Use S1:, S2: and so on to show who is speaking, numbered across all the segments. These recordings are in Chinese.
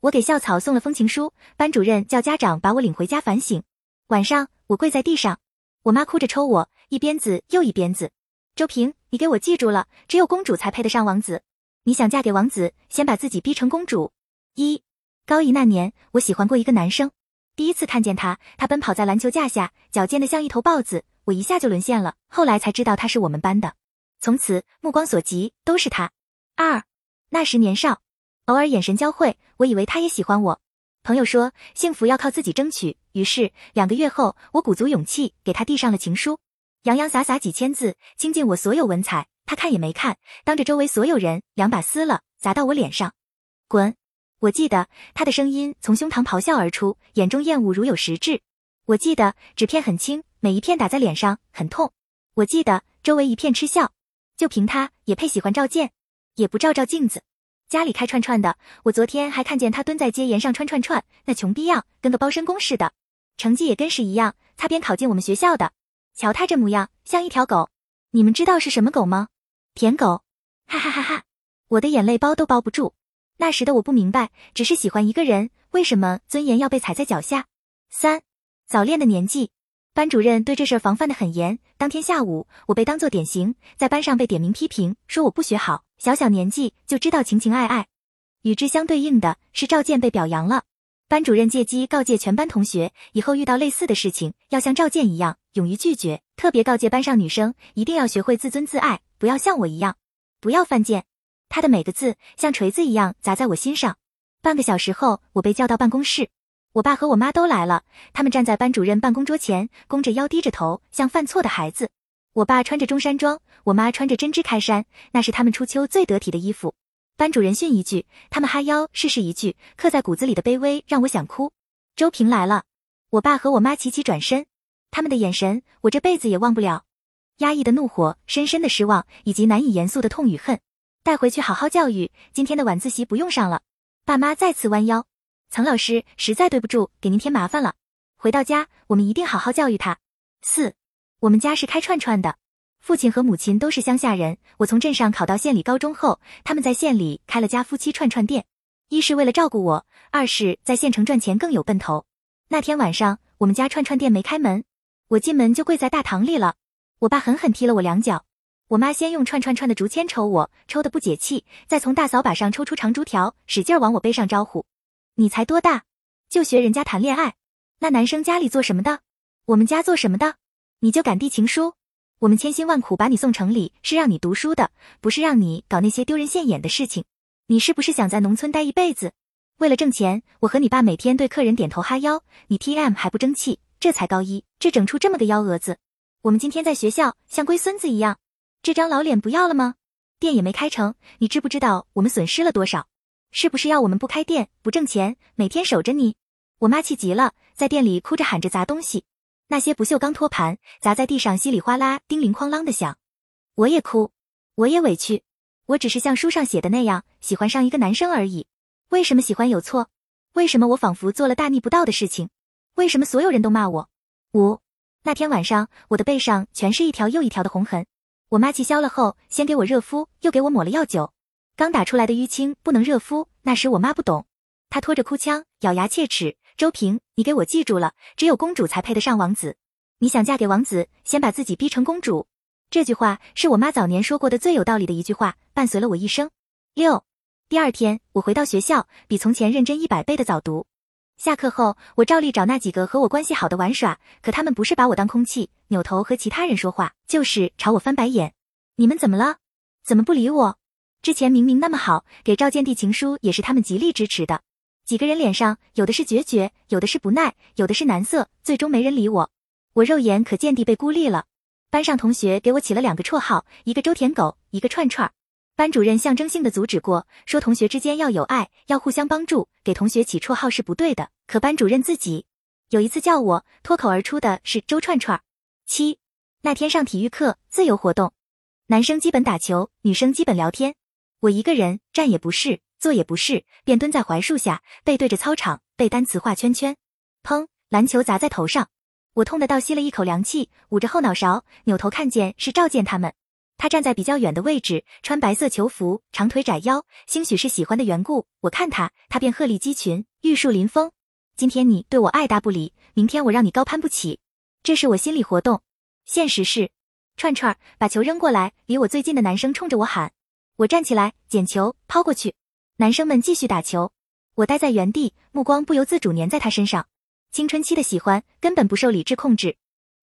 S1: 我给校草送了封情书，班主任叫家长把我领回家反省。晚上，我跪在地上，我妈哭着抽我，一鞭子又一鞭子。周平，你给我记住了，只有公主才配得上王子。你想嫁给王子，先把自己逼成公主。一高一那年，我喜欢过一个男生，第一次看见他，他奔跑在篮球架下，矫健的像一头豹子，我一下就沦陷了。后来才知道他是我们班的，从此目光所及都是他。二那时年少，偶尔眼神交汇，我以为他也喜欢我。朋友说幸福要靠自己争取，于是两个月后，我鼓足勇气给他递上了情书，洋洋洒洒几千字，倾尽我所有文采。他看也没看，当着周围所有人，两把撕了，砸到我脸上。滚！我记得他的声音从胸膛咆哮而出，眼中厌恶如有实质。我记得纸片很轻，每一片打在脸上很痛。我记得周围一片嗤笑，就凭他也配喜欢赵健？也不照照镜子。家里开串串的，我昨天还看见他蹲在街沿上串串串，那穷逼样，跟个包身工似的。成绩也跟屎一样，擦边考进我们学校的。瞧他这模样，像一条狗。你们知道是什么狗吗？舔狗。哈哈哈哈！我的眼泪包都包不住。那时的我不明白，只是喜欢一个人，为什么尊严要被踩在脚下？三，早恋的年纪。班主任对这事防范的很严。当天下午，我被当做典型，在班上被点名批评，说我不学好，小小年纪就知道情情爱爱。与之相对应的是赵健被表扬了。班主任借机告诫全班同学，以后遇到类似的事情，要像赵健一样勇于拒绝。特别告诫班上女生，一定要学会自尊自爱，不要像我一样，不要犯贱。他的每个字像锤子一样砸在我心上。半个小时后，我被叫到办公室。我爸和我妈都来了，他们站在班主任办公桌前，弓着腰，低着头，像犯错的孩子。我爸穿着中山装，我妈穿着针织开衫，那是他们初秋最得体的衣服。班主任训一句，他们哈腰试试一句，刻在骨子里的卑微让我想哭。周平来了，我爸和我妈齐齐转身，他们的眼神我这辈子也忘不了，压抑的怒火，深深的失望，以及难以言诉的痛与恨。带回去好好教育，今天的晚自习不用上了。爸妈再次弯腰。曾老师，实在对不住，给您添麻烦了。回到家，我们一定好好教育他。四，我们家是开串串的，父亲和母亲都是乡下人。我从镇上考到县里高中后，他们在县里开了家夫妻串串店，一是为了照顾我，二是在县城赚钱更有奔头。那天晚上，我们家串串店没开门，我进门就跪在大堂里了。我爸狠狠踢了我两脚，我妈先用串串串的竹签抽我，抽的不解气，再从大扫把上抽出长竹条，使劲往我背上招呼。你才多大，就学人家谈恋爱？那男生家里做什么的？我们家做什么的？你就敢递情书？我们千辛万苦把你送城里，是让你读书的，不是让你搞那些丢人现眼的事情。你是不是想在农村待一辈子？为了挣钱，我和你爸每天对客人点头哈腰，你 T M 还不争气？这才高一，这整出这么个幺蛾子。我们今天在学校像龟孙子一样，这张老脸不要了吗？店也没开成，你知不知道我们损失了多少？是不是要我们不开店不挣钱，每天守着你？我妈气急了，在店里哭着喊着砸东西，那些不锈钢托盘砸在地上稀里哗啦，叮铃哐啷的响。我也哭，我也委屈，我只是像书上写的那样喜欢上一个男生而已。为什么喜欢有错？为什么我仿佛做了大逆不道的事情？为什么所有人都骂我？五那天晚上，我的背上全是一条又一条的红痕。我妈气消了后，先给我热敷，又给我抹了药酒。刚打出来的淤青不能热敷，那时我妈不懂，她拖着哭腔，咬牙切齿：“周平，你给我记住了，只有公主才配得上王子。你想嫁给王子，先把自己逼成公主。”这句话是我妈早年说过的最有道理的一句话，伴随了我一生。六，第二天我回到学校，比从前认真一百倍的早读。下课后，我照例找那几个和我关系好的玩耍，可他们不是把我当空气，扭头和其他人说话，就是朝我翻白眼。你们怎么了？怎么不理我？之前明明那么好，给赵建递情书也是他们极力支持的。几个人脸上有的是决绝，有的是不耐，有的是难色，最终没人理我。我肉眼可见地被孤立了。班上同学给我起了两个绰号，一个周舔狗，一个串串。班主任象征性的阻止过，说同学之间要有爱，要互相帮助，给同学起绰号是不对的。可班主任自己有一次叫我，脱口而出的是周串串。七那天上体育课，自由活动，男生基本打球，女生基本聊天。我一个人站也不是，坐也不是，便蹲在槐树下，背对着操场背单词画圈圈。砰！篮球砸在头上，我痛得倒吸了一口凉气，捂着后脑勺，扭头看见是赵健他们。他站在比较远的位置，穿白色球服，长腿窄腰，兴许是喜欢的缘故，我看他，他便鹤立鸡群，玉树临风。今天你对我爱答不理，明天我让你高攀不起，这是我心理活动。现实是，串串把球扔过来，离我最近的男生冲着我喊。我站起来捡球抛过去，男生们继续打球，我待在原地，目光不由自主粘在他身上。青春期的喜欢根本不受理智控制，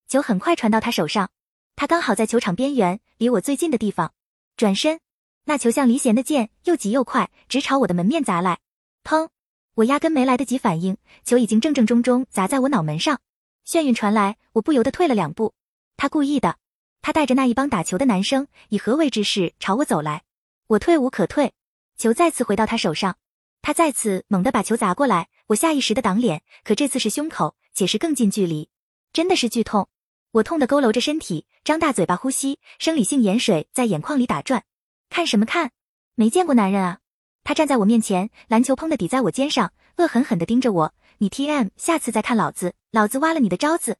S1: 球很快传到他手上，他刚好在球场边缘，离我最近的地方。转身，那球像离弦的箭，又急又快，直朝我的门面砸来。砰！我压根没来得及反应，球已经正正中中砸在我脑门上，眩晕传来，我不由得退了两步。他故意的，他带着那一帮打球的男生以何为之势朝我走来，我退无可退，球再次回到他手上，他再次猛地把球砸过来，我下意识的挡脸，可这次是胸口，且是更近距离，真的是剧痛，我痛的佝偻着身体，张大嘴巴呼吸，生理性盐水在眼眶里打转，看什么看？没见过男人啊！他站在我面前，篮球砰的抵在我肩上，恶狠狠地盯着我，你 T M，下次再看老子，老子挖了你的招子，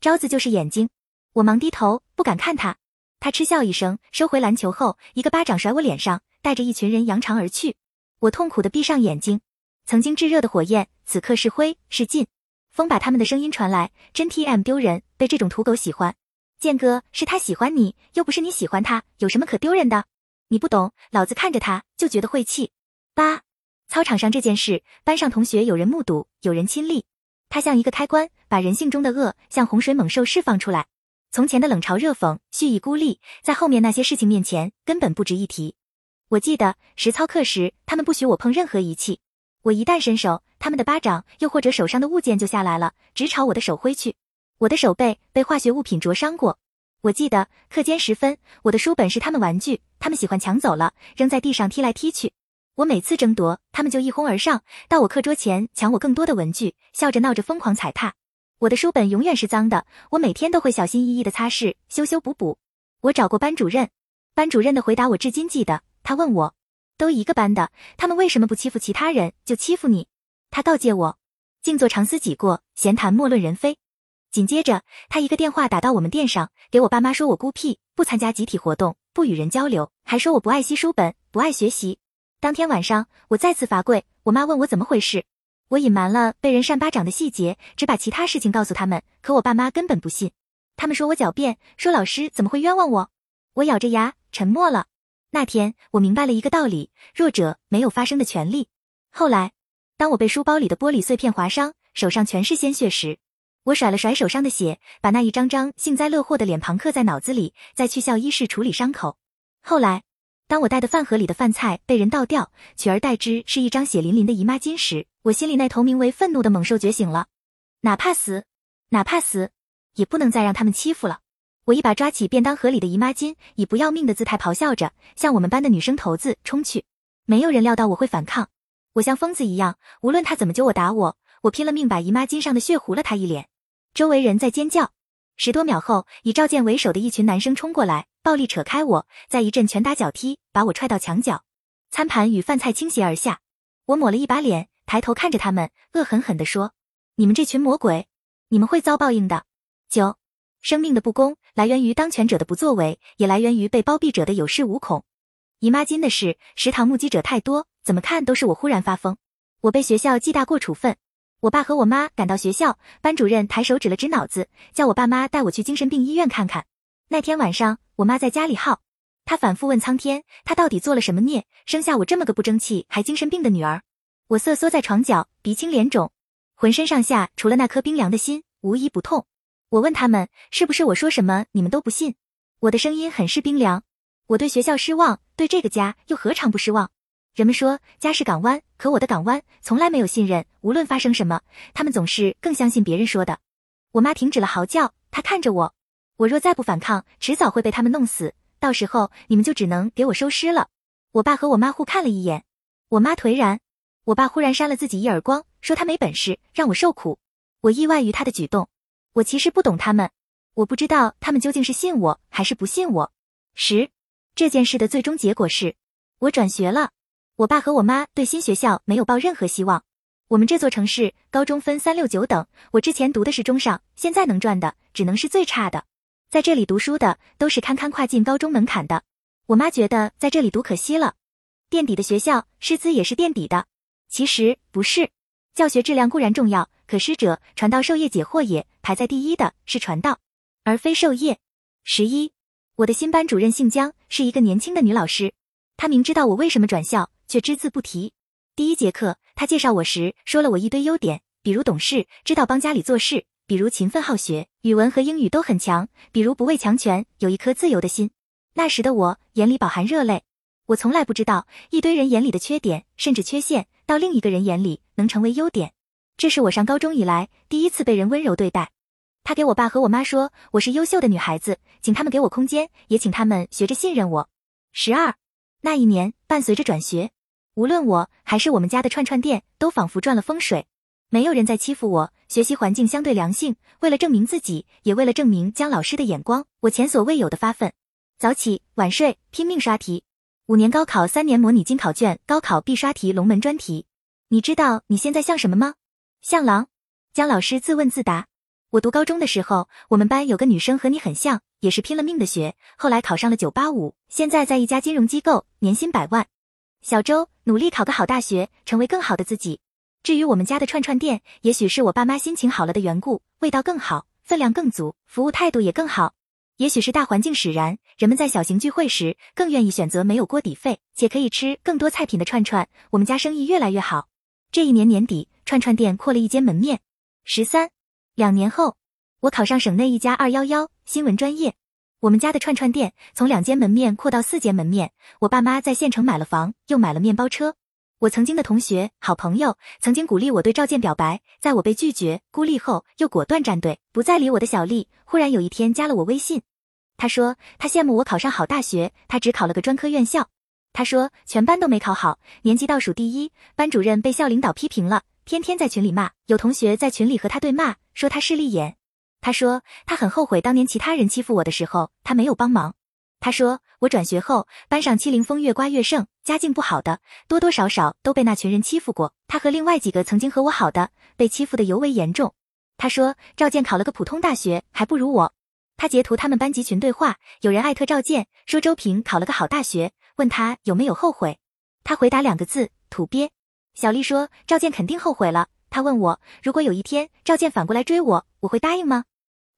S1: 招子就是眼睛。我忙低头，不敢看他。他嗤笑一声，收回篮球后，一个巴掌甩我脸上，带着一群人扬长而去。我痛苦的闭上眼睛。曾经炙热的火焰，此刻是灰是烬。风把他们的声音传来，真 T M 丢人，被这种土狗喜欢。剑哥是他喜欢你，又不是你喜欢他，有什么可丢人的？你不懂，老子看着他就觉得晦气。八，操场上这件事，班上同学有人目睹，有人亲历。他像一个开关，把人性中的恶像洪水猛兽释放出来。从前的冷嘲热讽、蓄意孤立，在后面那些事情面前根本不值一提。我记得实操课时，他们不许我碰任何仪器，我一旦伸手，他们的巴掌又或者手上的物件就下来了，直朝我的手挥去。我的手背被化学物品灼伤过。我记得课间时分，我的书本是他们玩具，他们喜欢抢走了，扔在地上踢来踢去。我每次争夺，他们就一哄而上，到我课桌前抢我更多的文具，笑着闹着疯狂踩踏。我的书本永远是脏的，我每天都会小心翼翼的擦拭、修修补补。我找过班主任，班主任的回答我至今记得。他问我，都一个班的，他们为什么不欺负其他人，就欺负你？他告诫我，静坐常思己过，闲谈莫论人非。紧接着，他一个电话打到我们店上，给我爸妈说我孤僻，不参加集体活动，不与人交流，还说我不爱惜书本，不爱学习。当天晚上，我再次罚跪，我妈问我怎么回事。我隐瞒了被人扇巴掌的细节，只把其他事情告诉他们。可我爸妈根本不信，他们说我狡辩，说老师怎么会冤枉我？我咬着牙沉默了。那天我明白了一个道理：弱者没有发声的权利。后来，当我被书包里的玻璃碎片划伤，手上全是鲜血时，我甩了甩手上的血，把那一张张幸灾乐祸的脸庞刻在脑子里，再去校医室处理伤口。后来。当我带的饭盒里的饭菜被人倒掉，取而代之是一张血淋淋的姨妈巾时，我心里那头名为愤怒的猛兽觉醒了。哪怕死，哪怕死，也不能再让他们欺负了。我一把抓起便当盒里的姨妈巾，以不要命的姿态咆哮着，向我们班的女生头子冲去。没有人料到我会反抗，我像疯子一样，无论他怎么揪我打我，我拼了命把姨妈巾上的血糊了他一脸。周围人在尖叫。十多秒后，以赵健为首的一群男生冲过来，暴力扯开我，在一阵拳打脚踢，把我踹到墙角，餐盘与饭菜倾斜而下。我抹了一把脸，抬头看着他们，恶狠狠地说：“你们这群魔鬼，你们会遭报应的。”九，生命的不公来源于当权者的不作为，也来源于被包庇者的有恃无恐。姨妈巾的事，食堂目击者太多，怎么看都是我忽然发疯。我被学校记大过处分。我爸和我妈赶到学校，班主任抬手指了指脑子，叫我爸妈带我去精神病医院看看。那天晚上，我妈在家里耗，她反复问苍天，她到底做了什么孽，生下我这么个不争气还精神病的女儿。我瑟缩在床角，鼻青脸肿，浑身上下除了那颗冰凉的心，无一不痛。我问他们，是不是我说什么你们都不信？我的声音很是冰凉。我对学校失望，对这个家又何尝不失望？人们说家是港湾，可我的港湾从来没有信任。无论发生什么，他们总是更相信别人说的。我妈停止了嚎叫，她看着我，我若再不反抗，迟早会被他们弄死。到时候你们就只能给我收尸了。我爸和我妈互看了一眼，我妈颓然，我爸忽然扇了自己一耳光，说他没本事，让我受苦。我意外于他的举动，我其实不懂他们，我不知道他们究竟是信我还是不信我。十，这件事的最终结果是我转学了。我爸和我妈对新学校没有抱任何希望。我们这座城市高中分三六九等，我之前读的是中上，现在能赚的只能是最差的。在这里读书的都是堪堪跨进高中门槛的。我妈觉得在这里读可惜了。垫底的学校，师资也是垫底的。其实不是，教学质量固然重要，可师者，传道授业解惑也，排在第一的是传道，而非授业。十一，我的新班主任姓姜，是一个年轻的女老师。她明知道我为什么转校，却只字不提。第一节课，她介绍我时说了我一堆优点，比如懂事，知道帮家里做事；比如勤奋好学，语文和英语都很强；比如不畏强权，有一颗自由的心。那时的我眼里饱含热泪。我从来不知道，一堆人眼里的缺点甚至缺陷，到另一个人眼里能成为优点。这是我上高中以来第一次被人温柔对待。他给我爸和我妈说，我是优秀的女孩子，请他们给我空间，也请他们学着信任我。十二那一年，伴随着转学，无论我还是我们家的串串店，都仿佛转了风水，没有人再欺负我。学习环境相对良性，为了证明自己，也为了证明姜老师的眼光，我前所未有的发奋，早起晚睡，拼命刷题。五年高考，三年模拟金考卷，高考必刷题，龙门专题。你知道你现在像什么吗？像狼。姜老师自问自答。我读高中的时候，我们班有个女生和你很像，也是拼了命的学，后来考上了九八五，现在在一家金融机构，年薪百万。小周努力考个好大学，成为更好的自己。至于我们家的串串店，也许是我爸妈心情好了的缘故，味道更好，分量更足，服务态度也更好。也许是大环境使然，人们在小型聚会时更愿意选择没有锅底费且可以吃更多菜品的串串。我们家生意越来越好。这一年年底，串串店扩了一间门面。十三，两年后，我考上省内一家二幺幺新闻专业。我们家的串串店从两间门面扩到四间门面。我爸妈在县城买了房，又买了面包车。我曾经的同学、好朋友曾经鼓励我对赵健表白，在我被拒绝、孤立后，又果断站队，不再理我的小丽。忽然有一天加了我微信，他说他羡慕我考上好大学，他只考了个专科院校。他说全班都没考好，年级倒数第一，班主任被校领导批评了，天天在群里骂。有同学在群里和他对骂，说他势利眼。他说他很后悔当年其他人欺负我的时候，他没有帮忙。他说我转学后，班上欺凌风越刮越盛，家境不好的多多少少都被那群人欺负过。他和另外几个曾经和我好的，被欺负的尤为严重。他说赵健考了个普通大学，还不如我。他截图他们班级群对话，有人艾特赵健说周平考了个好大学，问他有没有后悔。他回答两个字：土鳖。小丽说赵健肯定后悔了。他问我，如果有一天赵健反过来追我，我会答应吗？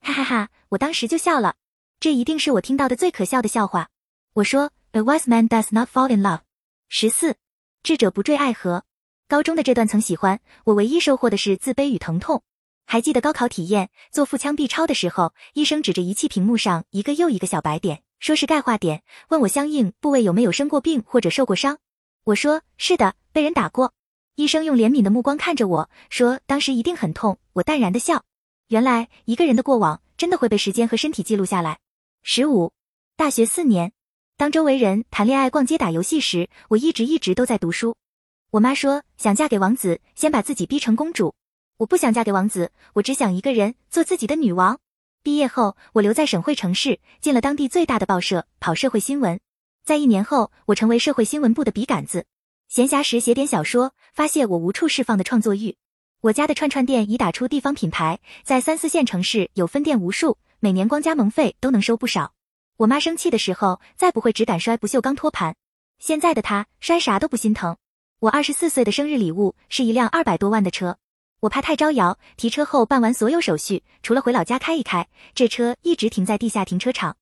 S1: 哈哈哈，我当时就笑了。这一定是我听到的最可笑的笑话。我说：A wise man does not fall in love。十四，智者不坠爱河。高中的这段曾喜欢，我唯一收获的是自卑与疼痛。还记得高考体验做腹腔 B 超的时候，医生指着仪器屏幕上一个又一个小白点，说是钙化点，问我相应部位有没有生过病或者受过伤。我说是的，被人打过。医生用怜悯的目光看着我说，当时一定很痛。我淡然的笑。原来一个人的过往真的会被时间和身体记录下来。十五，大学四年，当周围人谈恋爱、逛街、打游戏时，我一直一直都在读书。我妈说想嫁给王子，先把自己逼成公主。我不想嫁给王子，我只想一个人做自己的女王。毕业后，我留在省会城市，进了当地最大的报社，跑社会新闻。在一年后，我成为社会新闻部的笔杆子。闲暇时写点小说，发泄我无处释放的创作欲。我家的串串店已打出地方品牌，在三四线城市有分店无数，每年光加盟费都能收不少。我妈生气的时候，再不会只敢摔不锈钢托盘。现在的她摔啥都不心疼。我二十四岁的生日礼物是一辆二百多万的车。我怕太招摇，提车后办完所有手续，除了回老家开一开，这车一直停在地下停车场。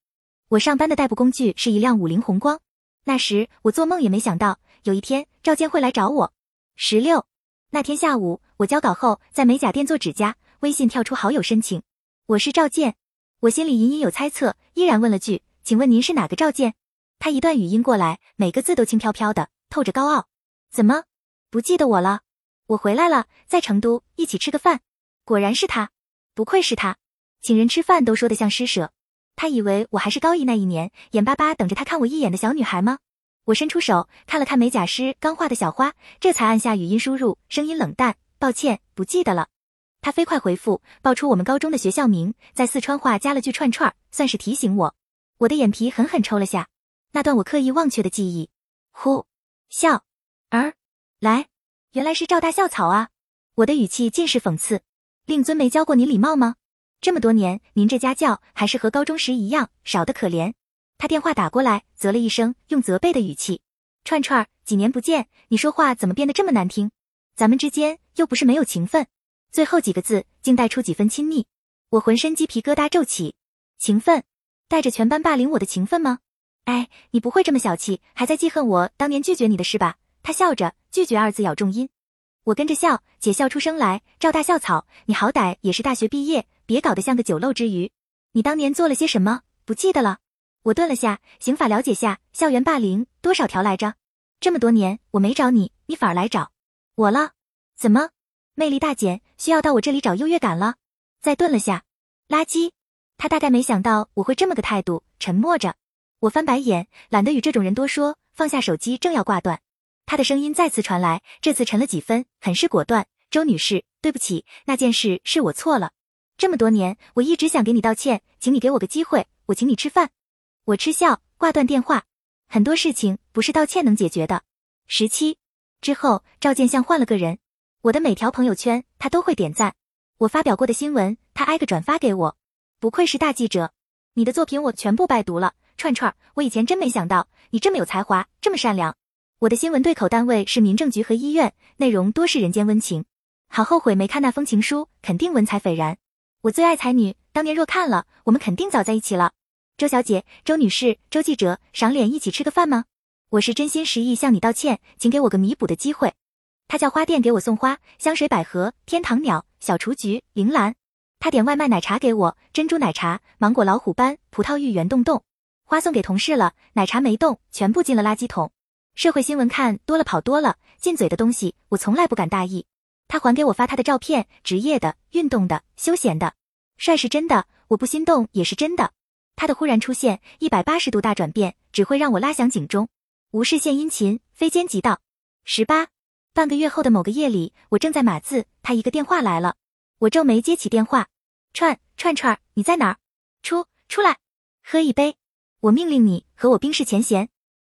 S1: 我上班的代步工具是一辆五菱宏光。那时我做梦也没想到，有一天赵健会来找我。十六那天下午，我交稿后在美甲店做指甲，微信跳出好友申请，我是赵健。我心里隐隐有猜测，依然问了句：“请问您是哪个赵健？”他一段语音过来，每个字都轻飘飘的，透着高傲。怎么不记得我了？我回来了，在成都一起吃个饭，果然是他，不愧是他，请人吃饭都说得像施舍。他以为我还是高一那一年，眼巴巴等着他看我一眼的小女孩吗？我伸出手看了看美甲师刚画的小花，这才按下语音输入，声音冷淡，抱歉，不记得了。他飞快回复，报出我们高中的学校名，在四川话加了句串串，算是提醒我。我的眼皮狠狠抽了下，那段我刻意忘却的记忆。呼，笑儿来。原来是赵大校草啊！我的语气尽是讽刺。令尊没教过你礼貌吗？这么多年，您这家教还是和高中时一样，少得可怜。他电话打过来，啧了一声，用责备的语气：“串串，几年不见，你说话怎么变得这么难听？咱们之间又不是没有情分。”最后几个字竟带出几分亲昵，我浑身鸡皮疙瘩皱起。情分，带着全班霸凌我的情分吗？哎，你不会这么小气，还在记恨我当年拒绝你的事吧？他笑着，拒绝二字咬重音。我跟着笑，姐笑出声来。赵大校草，你好歹也是大学毕业，别搞得像个酒漏之鱼。你当年做了些什么？不记得了。我顿了下，刑法了解下，校园霸凌多少条来着？这么多年我没找你，你反而来找我了？怎么，魅力大减，需要到我这里找优越感了？再顿了下，垃圾。他大概没想到我会这么个态度，沉默着。我翻白眼，懒得与这种人多说，放下手机，正要挂断，他的声音再次传来，这次沉了几分，很是果断。周女士，对不起，那件事是我错了。这么多年，我一直想给你道歉，请你给我个机会，我请你吃饭。我嗤笑，挂断电话。很多事情不是道歉能解决的。十七之后，赵建像换了个人。我的每条朋友圈，他都会点赞。我发表过的新闻，他挨个转发给我。不愧是大记者，你的作品我全部拜读了。串串，我以前真没想到你这么有才华，这么善良。我的新闻对口单位是民政局和医院，内容多是人间温情。好后悔没看那封情书，肯定文采斐然。我最爱才女，当年若看了，我们肯定早在一起了。周小姐、周女士、周记者，赏脸一起吃个饭吗？我是真心实意向你道歉，请给我个弥补的机会。他叫花店给我送花，香水百合、天堂鸟、小雏菊、铃兰。他点外卖奶茶给我，珍珠奶茶、芒果老虎斑、葡萄芋圆洞洞。花送给同事了，奶茶没动，全部进了垃圾桶。社会新闻看多了跑多了，进嘴的东西我从来不敢大意。他还给我发他的照片，职业的、运动的、休闲的，帅是真的，我不心动也是真的。他的忽然出现，一百八十度大转变，只会让我拉响警钟。无事献殷勤，非奸即盗。十八，半个月后的某个夜里，我正在码字，他一个电话来了，我皱眉接起电话，串串串，你在哪儿？出出来，喝一杯。我命令你和我冰释前嫌。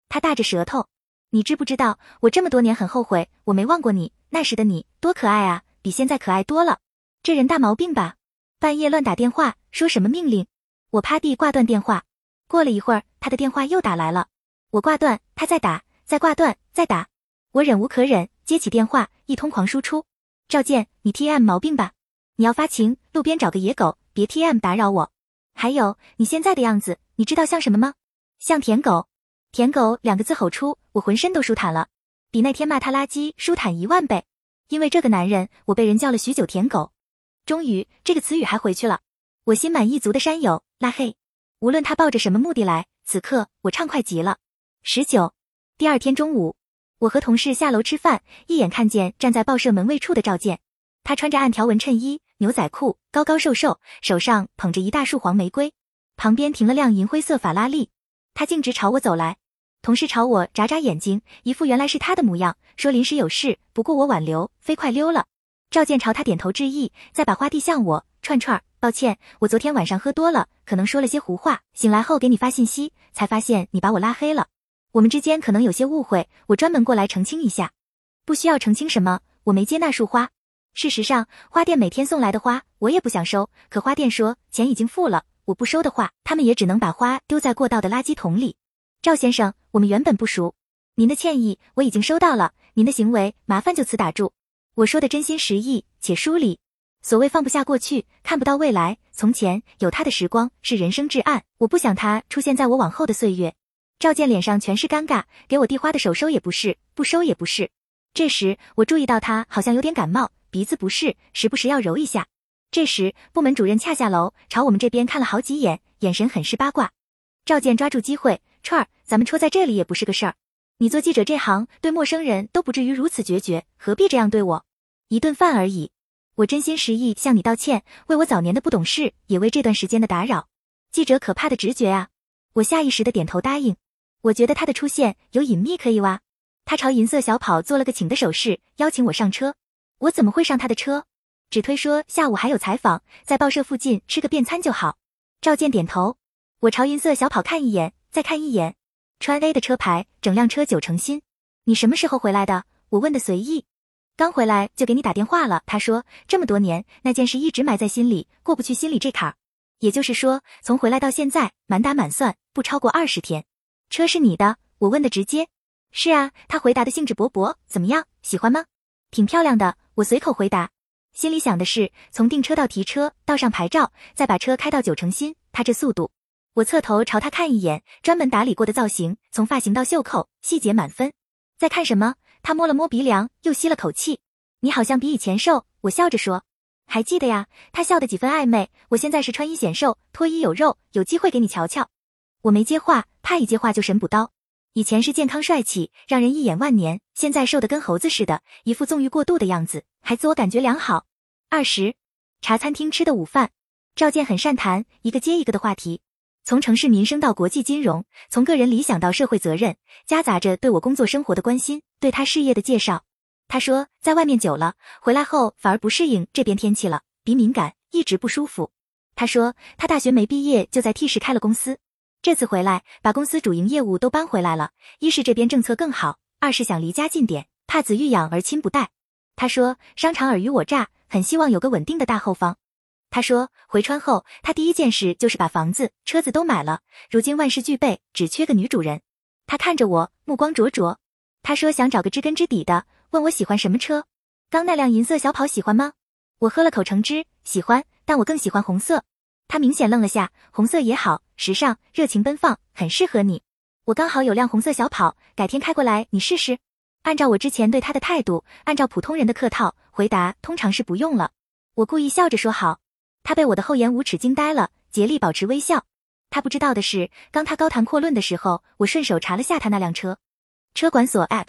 S1: 他大着舌头，你知不知道，我这么多年很后悔，我没忘过你。那时的你多可爱啊，比现在可爱多了。这人大毛病吧？半夜乱打电话，说什么命令？我趴地挂断电话，过了一会儿，他的电话又打来了，我挂断，他再打，再挂断，再打，我忍无可忍，接起电话，一通狂输出。赵健，你 T M 毛病吧？你要发情，路边找个野狗，别 T M 打扰我。还有你现在的样子，你知道像什么吗？像舔狗。舔狗两个字吼出，我浑身都舒坦了，比那天骂他垃圾舒坦一万倍。因为这个男人，我被人叫了许久舔狗，终于这个词语还回去了。我心满意足的山友。拉黑，无论他抱着什么目的来，此刻我畅快极了。十九，第二天中午，我和同事下楼吃饭，一眼看见站在报社门卫处的赵健，他穿着暗条纹衬衣、牛仔裤，高高瘦瘦，手上捧着一大束黄玫瑰，旁边停了辆银灰色法拉利，他径直朝我走来。同事朝我眨眨眼睛，一副原来是他的模样，说临时有事，不顾我挽留，飞快溜了。赵健朝他点头致意，再把花递向我，串串。抱歉，我昨天晚上喝多了，可能说了些胡话。醒来后给你发信息，才发现你把我拉黑了。我们之间可能有些误会，我专门过来澄清一下。不需要澄清什么，我没接那束花。事实上，花店每天送来的花我也不想收，可花店说钱已经付了，我不收的话，他们也只能把花丢在过道的垃圾桶里。赵先生，我们原本不熟，您的歉意我已经收到了，您的行为麻烦就此打住。我说的真心实意，且疏离。所谓放不下过去，看不到未来。从前有他的时光是人生至暗，我不想他出现在我往后的岁月。赵健脸上全是尴尬，给我递花的手收也不是，不收也不是。这时我注意到他好像有点感冒，鼻子不适，时不时要揉一下。这时部门主任恰下楼，朝我们这边看了好几眼，眼神很是八卦。赵健抓住机会，串儿，咱们戳在这里也不是个事儿。你做记者这行，对陌生人都不至于如此决绝，何必这样对我？一顿饭而已。我真心实意向你道歉，为我早年的不懂事，也为这段时间的打扰。记者可怕的直觉啊！我下意识的点头答应。我觉得他的出现有隐秘可以挖。他朝银色小跑做了个请的手势，邀请我上车。我怎么会上他的车？只推说下午还有采访，在报社附近吃个便餐就好。赵健点头。我朝银色小跑看一眼，再看一眼，川 A 的车牌，整辆车九成新。你什么时候回来的？我问的随意。刚回来就给你打电话了。他说这么多年那件事一直埋在心里，过不去心里这坎儿。也就是说，从回来到现在，满打满算不超过二十天。车是你的？我问的直接。是啊，他回答的兴致勃勃。怎么样，喜欢吗？挺漂亮的。我随口回答，心里想的是从订车到提车到上牌照，再把车开到九成新。他这速度，我侧头朝他看一眼，专门打理过的造型，从发型到袖扣，细节满分。在看什么？他摸了摸鼻梁，又吸了口气。你好像比以前瘦。我笑着说。还记得呀？他笑得几分暧昧。我现在是穿衣显瘦，脱衣有肉，有机会给你瞧瞧。我没接话，怕一接话就神补刀。以前是健康帅气，让人一眼万年，现在瘦得跟猴子似的，一副纵欲过度的样子，还自我感觉良好。二十，茶餐厅吃的午饭，赵健很善谈，一个接一个的话题，从城市民生到国际金融，从个人理想到社会责任，夹杂着对我工作生活的关心，对他事业的介绍。他说，在外面久了，回来后反而不适应这边天气了，鼻敏感，一直不舒服。他说，他大学没毕业就在 T 市开了公司，这次回来把公司主营业务都搬回来了。一是这边政策更好，二是想离家近点，怕子欲养而亲不待。他说，商场尔虞我诈，很希望有个稳定的大后方。他说，回川后他第一件事就是把房子、车子都买了，如今万事俱备，只缺个女主人。他看着我，目光灼灼。他说想找个知根知底的。问我喜欢什么车？刚那辆银色小跑喜欢吗？我喝了口橙汁，喜欢，但我更喜欢红色。他明显愣了下，红色也好，时尚、热情、奔放，很适合你。我刚好有辆红色小跑，改天开过来你试试。按照我之前对他的态度，按照普通人的客套回答，通常是不用了。我故意笑着说好。他被我的厚颜无耻惊呆了，竭力保持微笑。他不知道的是，刚他高谈阔论的时候，我顺手查了下他那辆车，车管所 App。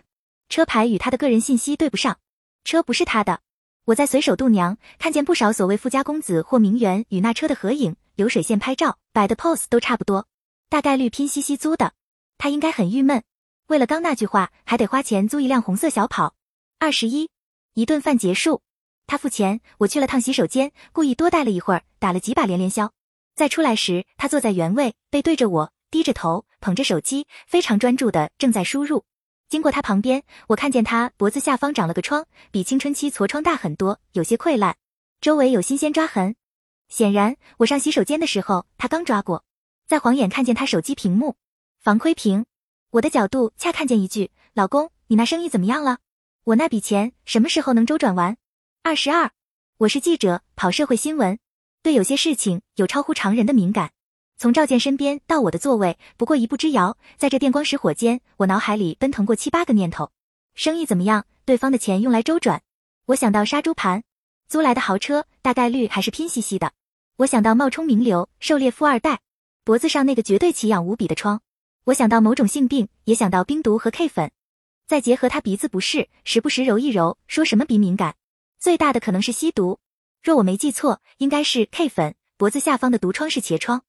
S1: 车牌与他的个人信息对不上，车不是他的。我在随手度娘，看见不少所谓富家公子或名媛与那车的合影，流水线拍照，摆的 pose 都差不多，大概率拼夕夕租的。他应该很郁闷，为了刚那句话还得花钱租一辆红色小跑。二十一，一顿饭结束，他付钱，我去了趟洗手间，故意多待了一会儿，打了几把连连消。再出来时，他坐在原位，背对着我，低着头，捧着手机，非常专注的正在输入。经过他旁边，我看见他脖子下方长了个疮，比青春期痤疮大很多，有些溃烂，周围有新鲜抓痕。显然，我上洗手间的时候他刚抓过。在晃眼看见他手机屏幕防窥屏，我的角度恰看见一句：“老公，你那生意怎么样了？我那笔钱什么时候能周转完？”二十二，我是记者，跑社会新闻，对有些事情有超乎常人的敏感。从赵健身边到我的座位，不过一步之遥。在这电光石火间，我脑海里奔腾过七八个念头：生意怎么样？对方的钱用来周转。我想到杀猪盘，租来的豪车，大概率还是拼夕夕的。我想到冒充名流，狩猎富二代，脖子上那个绝对奇痒无比的疮。我想到某种性病，也想到冰毒和 K 粉。再结合他鼻子不适，时不时揉一揉，说什么鼻敏感，最大的可能是吸毒。若我没记错，应该是 K 粉。脖子下方的毒疮是茄疮。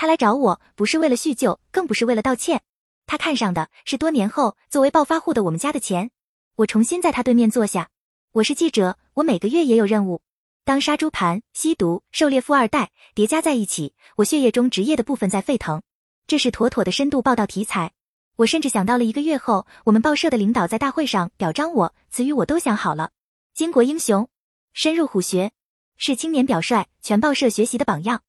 S1: 他来找我不是为了叙旧，更不是为了道歉，他看上的是多年后作为暴发户的我们家的钱。我重新在他对面坐下。我是记者，我每个月也有任务。当杀猪盘、吸毒、狩猎富二代叠加在一起，我血液中职业的部分在沸腾，这是妥妥的深度报道题材。我甚至想到了一个月后，我们报社的领导在大会上表彰我，词语我都想好了：巾帼英雄，深入虎穴，是青年表率，全报社学习的榜样。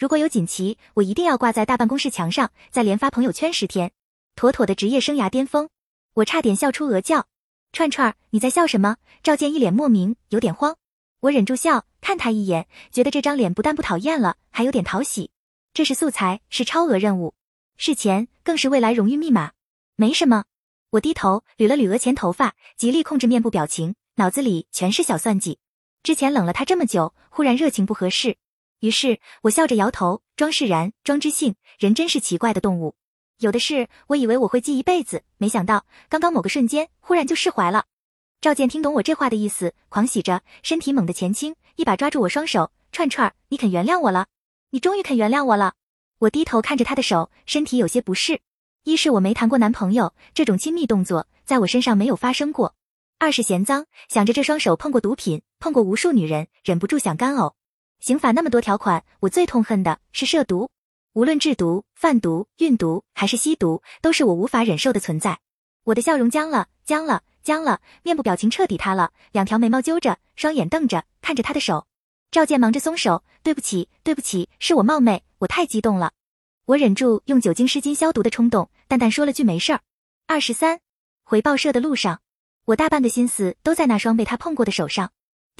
S1: 如果有锦旗，我一定要挂在大办公室墙上，再连发朋友圈十天，妥妥的职业生涯巅峰。我差点笑出鹅叫。串串，你在笑什么？赵健一脸莫名，有点慌。我忍住笑，看他一眼，觉得这张脸不但不讨厌了，还有点讨喜。这是素材，是超额任务，是钱，更是未来荣誉密码。没什么。我低头捋了捋额前头发，极力控制面部表情，脑子里全是小算计。之前冷了他这么久，忽然热情不合适。于是我笑着摇头，装释然，装知性。人真是奇怪的动物，有的事我以为我会记一辈子，没想到刚刚某个瞬间，忽然就释怀了。赵健听懂我这话的意思，狂喜着，身体猛地前倾，一把抓住我双手，串串，你肯原谅我了？你终于肯原谅我了？我低头看着他的手，身体有些不适。一是我没谈过男朋友，这种亲密动作在我身上没有发生过；二是嫌脏，想着这双手碰过毒品，碰过无数女人，忍不住想干呕。刑法那么多条款，我最痛恨的是涉毒。无论制毒、贩毒、运毒还是吸毒，都是我无法忍受的存在。我的笑容僵了，僵了，僵了，面部表情彻底塌了，两条眉毛揪着，双眼瞪着，看着他的手。赵健忙着松手，对不起，对不起，是我冒昧，我太激动了。我忍住用酒精湿巾消毒的冲动，淡淡说了句没事儿。二十三，回报社的路上，我大半个心思都在那双被他碰过的手上。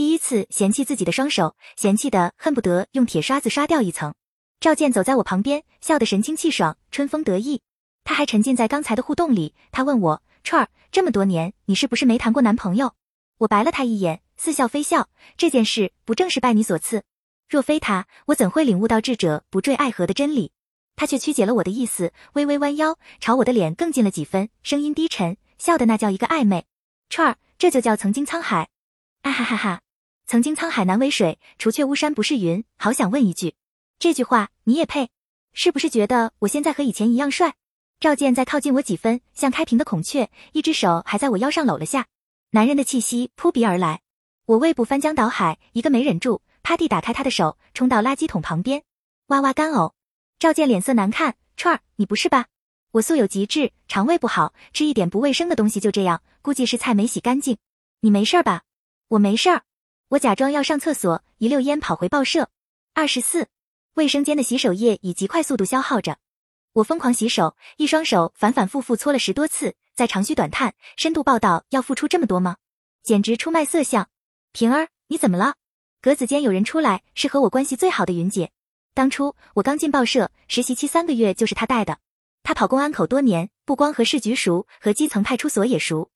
S1: 第一次嫌弃自己的双手，嫌弃的恨不得用铁刷子刷掉一层。赵健走在我旁边，笑得神清气爽，春风得意。他还沉浸在刚才的互动里。他问我：“串儿，这么多年，你是不是没谈过男朋友？”我白了他一眼，似笑非笑。这件事不正是拜你所赐？若非他，我怎会领悟到智者不坠爱河的真理？他却曲解了我的意思，微微弯腰，朝我的脸更近了几分，声音低沉，笑的那叫一个暧昧。串儿，这就叫曾经沧海。啊哈哈哈！曾经沧海难为水，除却巫山不是云。好想问一句，这句话你也配？是不是觉得我现在和以前一样帅？赵健再靠近我几分，像开屏的孔雀，一只手还在我腰上搂了下，男人的气息扑鼻而来。我胃部翻江倒海，一个没忍住，趴地打开他的手，冲到垃圾桶旁边，哇哇干呕。赵健脸色难看，串儿，你不是吧？我素有极致，肠胃不好，吃一点不卫生的东西就这样，估计是菜没洗干净。你没事吧？我没事儿。我假装要上厕所，一溜烟跑回报社。二十四，卫生间的洗手液以极快速度消耗着，我疯狂洗手，一双手反反复复搓了十多次，在长吁短叹。深度报道要付出这么多吗？简直出卖色相！平儿，你怎么了？格子间有人出来，是和我关系最好的云姐。当初我刚进报社，实习期三个月就是她带的。她跑公安口多年，不光和市局熟，和基层派出所也熟。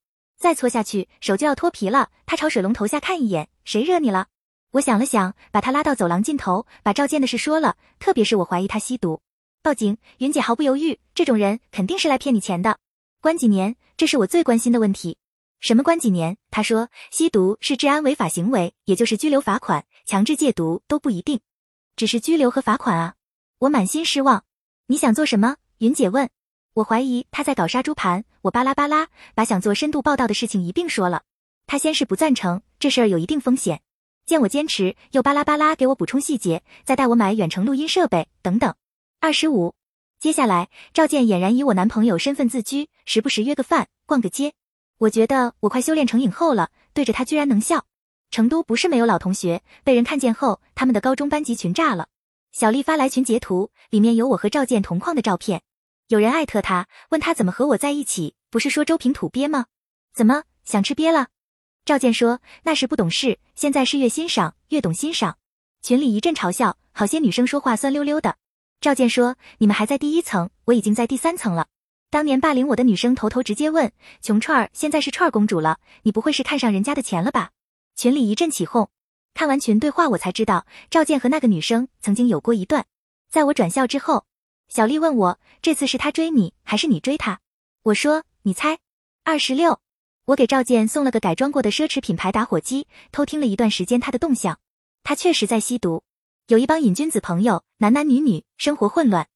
S1: 再搓下去，手就要脱皮了。他朝水龙头下看一眼，谁惹你了？我想了想，把他拉到走廊尽头，把赵健的事说了，特别是我怀疑他吸毒。报警，云姐毫不犹豫，这种人肯定是来骗你钱的。关几年，这是我最关心的问题。什么关几年？他说，吸毒是治安违法行为，也就是拘留罚款，强制戒毒都不一定，只是拘留和罚款啊。我满心失望。你想做什么？云姐问。我怀疑他在搞杀猪盘，我巴拉巴拉把想做深度报道的事情一并说了。他先是不赞成，这事儿有一定风险。见我坚持，又巴拉巴拉给我补充细节，再带我买远程录音设备等等。二十五，接下来赵健俨然以我男朋友身份自居，时不时约个饭，逛个街。我觉得我快修炼成影后了，对着他居然能笑。成都不是没有老同学，被人看见后，他们的高中班级群炸了。小丽发来群截图，里面有我和赵健同框的照片。有人艾特他，问他怎么和我在一起？不是说周平土鳖吗？怎么想吃鳖了？赵健说那时不懂事，现在是越欣赏越懂欣赏。群里一阵嘲笑，好些女生说话酸溜溜的。赵健说你们还在第一层，我已经在第三层了。当年霸凌我的女生头头直接问穷串儿，现在是串儿公主了，你不会是看上人家的钱了吧？群里一阵起哄。看完群对话，我才知道赵健和那个女生曾经有过一段。在我转校之后。小丽问我：“这次是他追你，还是你追他？”我说：“你猜。”二十六，我给赵健送了个改装过的奢侈品牌打火机，偷听了一段时间他的动向。他确实在吸毒，有一帮瘾君子朋友，男男女女，生活混乱。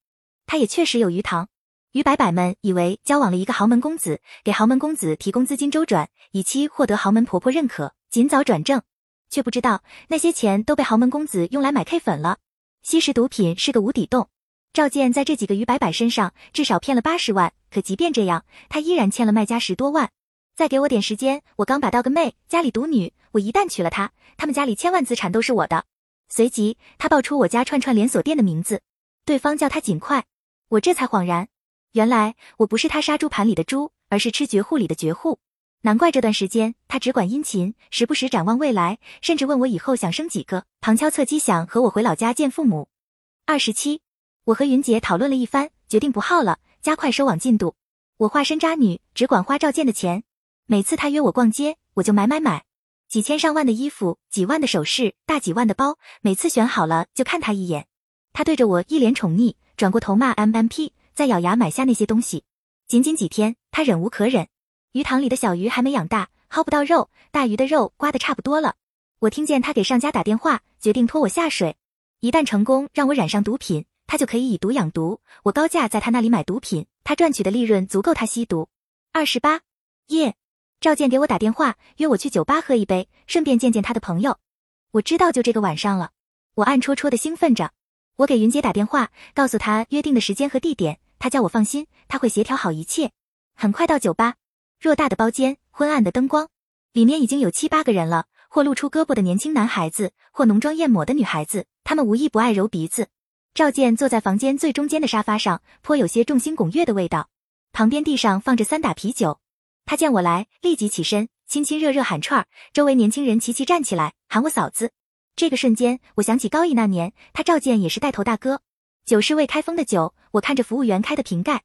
S1: 他也确实有鱼塘。于白百们以为交往了一个豪门公子，给豪门公子提供资金周转，以期获得豪门婆婆认可，尽早转正，却不知道那些钱都被豪门公子用来买 K 粉了。吸食毒品是个无底洞。赵健在这几个于白百身上至少骗了八十万，可即便这样，他依然欠了卖家十多万。再给我点时间，我刚把到个妹，家里独女，我一旦娶了她，他们家里千万资产都是我的。随即，他报出我家串串连锁店的名字，对方叫他尽快，我这才恍然，原来我不是他杀猪盘里的猪，而是吃绝户里的绝户。难怪这段时间他只管殷勤，时不时展望未来，甚至问我以后想生几个，旁敲侧击想和我回老家见父母。二十七。我和云姐讨论了一番，决定不耗了，加快收网进度。我化身渣女，只管花赵健的钱。每次他约我逛街，我就买买买，几千上万的衣服，几万的首饰，大几万的包。每次选好了就看他一眼，他对着我一脸宠溺，转过头骂 M M P，再咬牙买下那些东西。仅仅几天，他忍无可忍。鱼塘里的小鱼还没养大，薅不到肉，大鱼的肉刮得差不多了。我听见他给上家打电话，决定拖我下水。一旦成功让我染上毒品。他就可以以毒养毒，我高价在他那里买毒品，他赚取的利润足够他吸毒。二十八夜，赵健给我打电话，约我去酒吧喝一杯，顺便见见他的朋友。我知道就这个晚上了，我暗戳戳的兴奋着。我给云姐打电话，告诉她约定的时间和地点，她叫我放心，她会协调好一切。很快到酒吧，偌大的包间，昏暗的灯光，里面已经有七八个人了，或露出胳膊的年轻男孩子，或浓妆艳抹的女孩子，他们无一不爱揉鼻子。赵健坐在房间最中间的沙发上，颇有些众星拱月的味道。旁边地上放着三打啤酒，他见我来，立即起身，亲亲热热喊串儿。周围年轻人齐齐站起来，喊我嫂子。这个瞬间，我想起高一那年，他赵健也是带头大哥。酒是未开封的酒，我看着服务员开的瓶盖，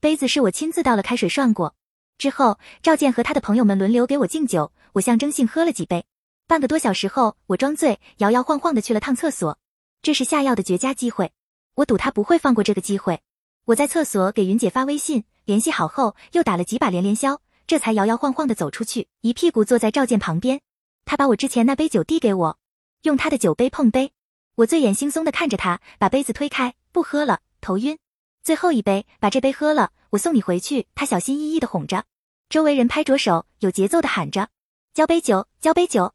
S1: 杯子是我亲自倒了开水涮过。之后，赵健和他的朋友们轮流给我敬酒，我象征性喝了几杯。半个多小时后，我装醉，摇摇晃晃的去了趟厕所。这是下药的绝佳机会，我赌他不会放过这个机会。我在厕所给云姐发微信，联系好后又打了几把连连消，这才摇摇晃晃的走出去，一屁股坐在赵健旁边。他把我之前那杯酒递给我，用他的酒杯碰杯。我醉眼惺忪的看着他，把杯子推开，不喝了，头晕。最后一杯，把这杯喝了，我送你回去。他小心翼翼的哄着，周围人拍着手，有节奏的喊着：“交杯酒，交杯酒。”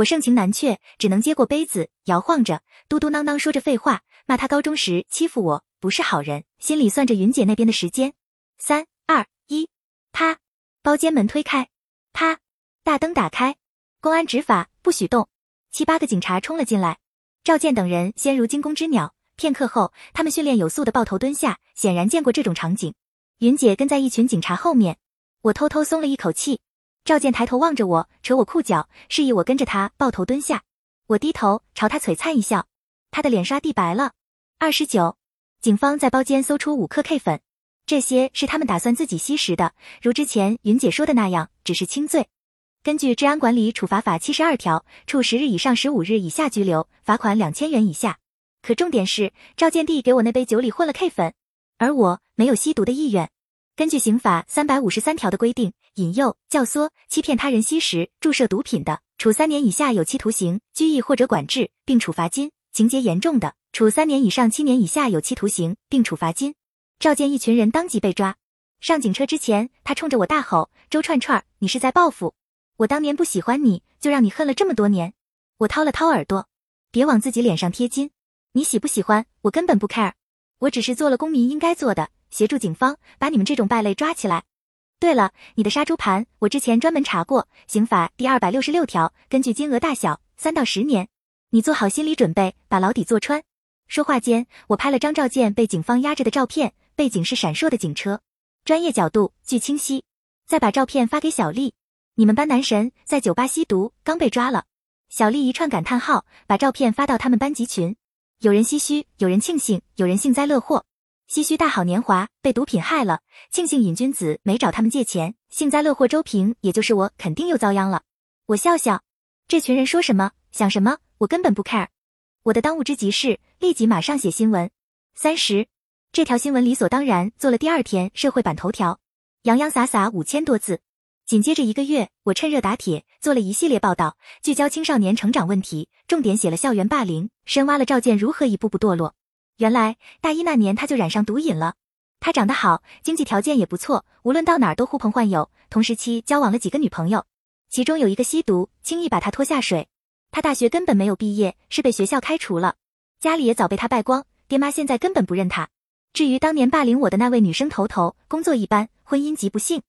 S1: 我盛情难却，只能接过杯子，摇晃着，嘟嘟囔囔说着废话，骂他高中时欺负我，不是好人，心里算着云姐那边的时间。三二一，啪！包间门推开，啪！大灯打开，公安执法，不许动。七八个警察冲了进来，赵健等人先如惊弓之鸟。片刻后，他们训练有素的抱头蹲下，显然见过这种场景。云姐跟在一群警察后面，我偷偷松了一口气。赵健抬头望着我，扯我裤脚，示意我跟着他抱头蹲下。我低头朝他璀璨一笑，他的脸刷地白了。二十九，警方在包间搜出五克 K 粉，这些是他们打算自己吸食的，如之前云姐说的那样，只是轻罪。根据治安管理处罚法七十二条，处十日以上十五日以下拘留，罚款两千元以下。可重点是，赵建弟给我那杯酒里混了 K 粉，而我没有吸毒的意愿。根据刑法三百五十三条的规定，引诱、教唆、欺骗他人吸食、注射毒品的，处三年以下有期徒刑、拘役或者管制，并处罚金；情节严重的，处三年以上七年以下有期徒刑，并处罚金。赵建一群人当即被抓，上警车之前，他冲着我大吼：“周串串，你是在报复我？当年不喜欢你，就让你恨了这么多年。”我掏了掏耳朵，别往自己脸上贴金。你喜不喜欢？我根本不 care，我只是做了公民应该做的，协助警方把你们这种败类抓起来。对了，你的杀猪盘我之前专门查过，刑法第二百六十六条，根据金额大小，三到十年。你做好心理准备，把牢底坐穿。说话间，我拍了张赵健被警方压着的照片，背景是闪烁的警车，专业角度，巨清晰。再把照片发给小丽，你们班男神在酒吧吸毒，刚被抓了。小丽一串感叹号，把照片发到他们班级群。有人唏嘘，有人庆幸，有人幸灾乐祸。唏嘘大好年华被毒品害了，庆幸瘾君子没找他们借钱，幸灾乐祸周平，也就是我，肯定又遭殃了。我笑笑，这群人说什么想什么，我根本不 care。我的当务之急是立即马上写新闻。三十，这条新闻理所当然做了第二天社会版头条，洋洋洒洒五千多字。紧接着一个月，我趁热打铁做了一系列报道，聚焦青少年成长问题，重点写了校园霸凌，深挖了赵健如何一步步堕落。原来大一那年他就染上毒瘾了。他长得好，经济条件也不错，无论到哪儿都呼朋唤友。同时期交往了几个女朋友，其中有一个吸毒，轻易把他拖下水。他大学根本没有毕业，是被学校开除了，家里也早被他败光，爹妈现在根本不认他。至于当年霸凌我的那位女生头头，工作一般，婚姻极不幸。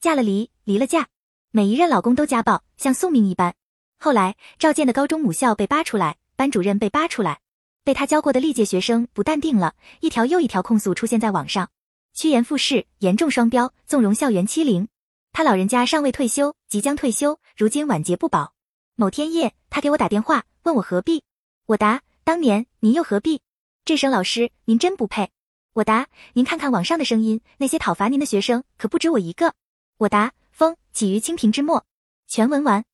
S1: 嫁了离，离了嫁，每一任老公都家暴，像宿命一般。后来赵健的高中母校被扒出来，班主任被扒出来，被他教过的历届学生不淡定了，一条又一条控诉出现在网上，趋炎附势，严重双标，纵容校园欺凌。他老人家尚未退休，即将退休，如今晚节不保。某天夜，他给我打电话，问我何必。我答：当年您又何必？这声老师您真不配。我答：您看看网上的声音，那些讨伐您的学生可不止我一个。我答：风起于清平之末。全文完。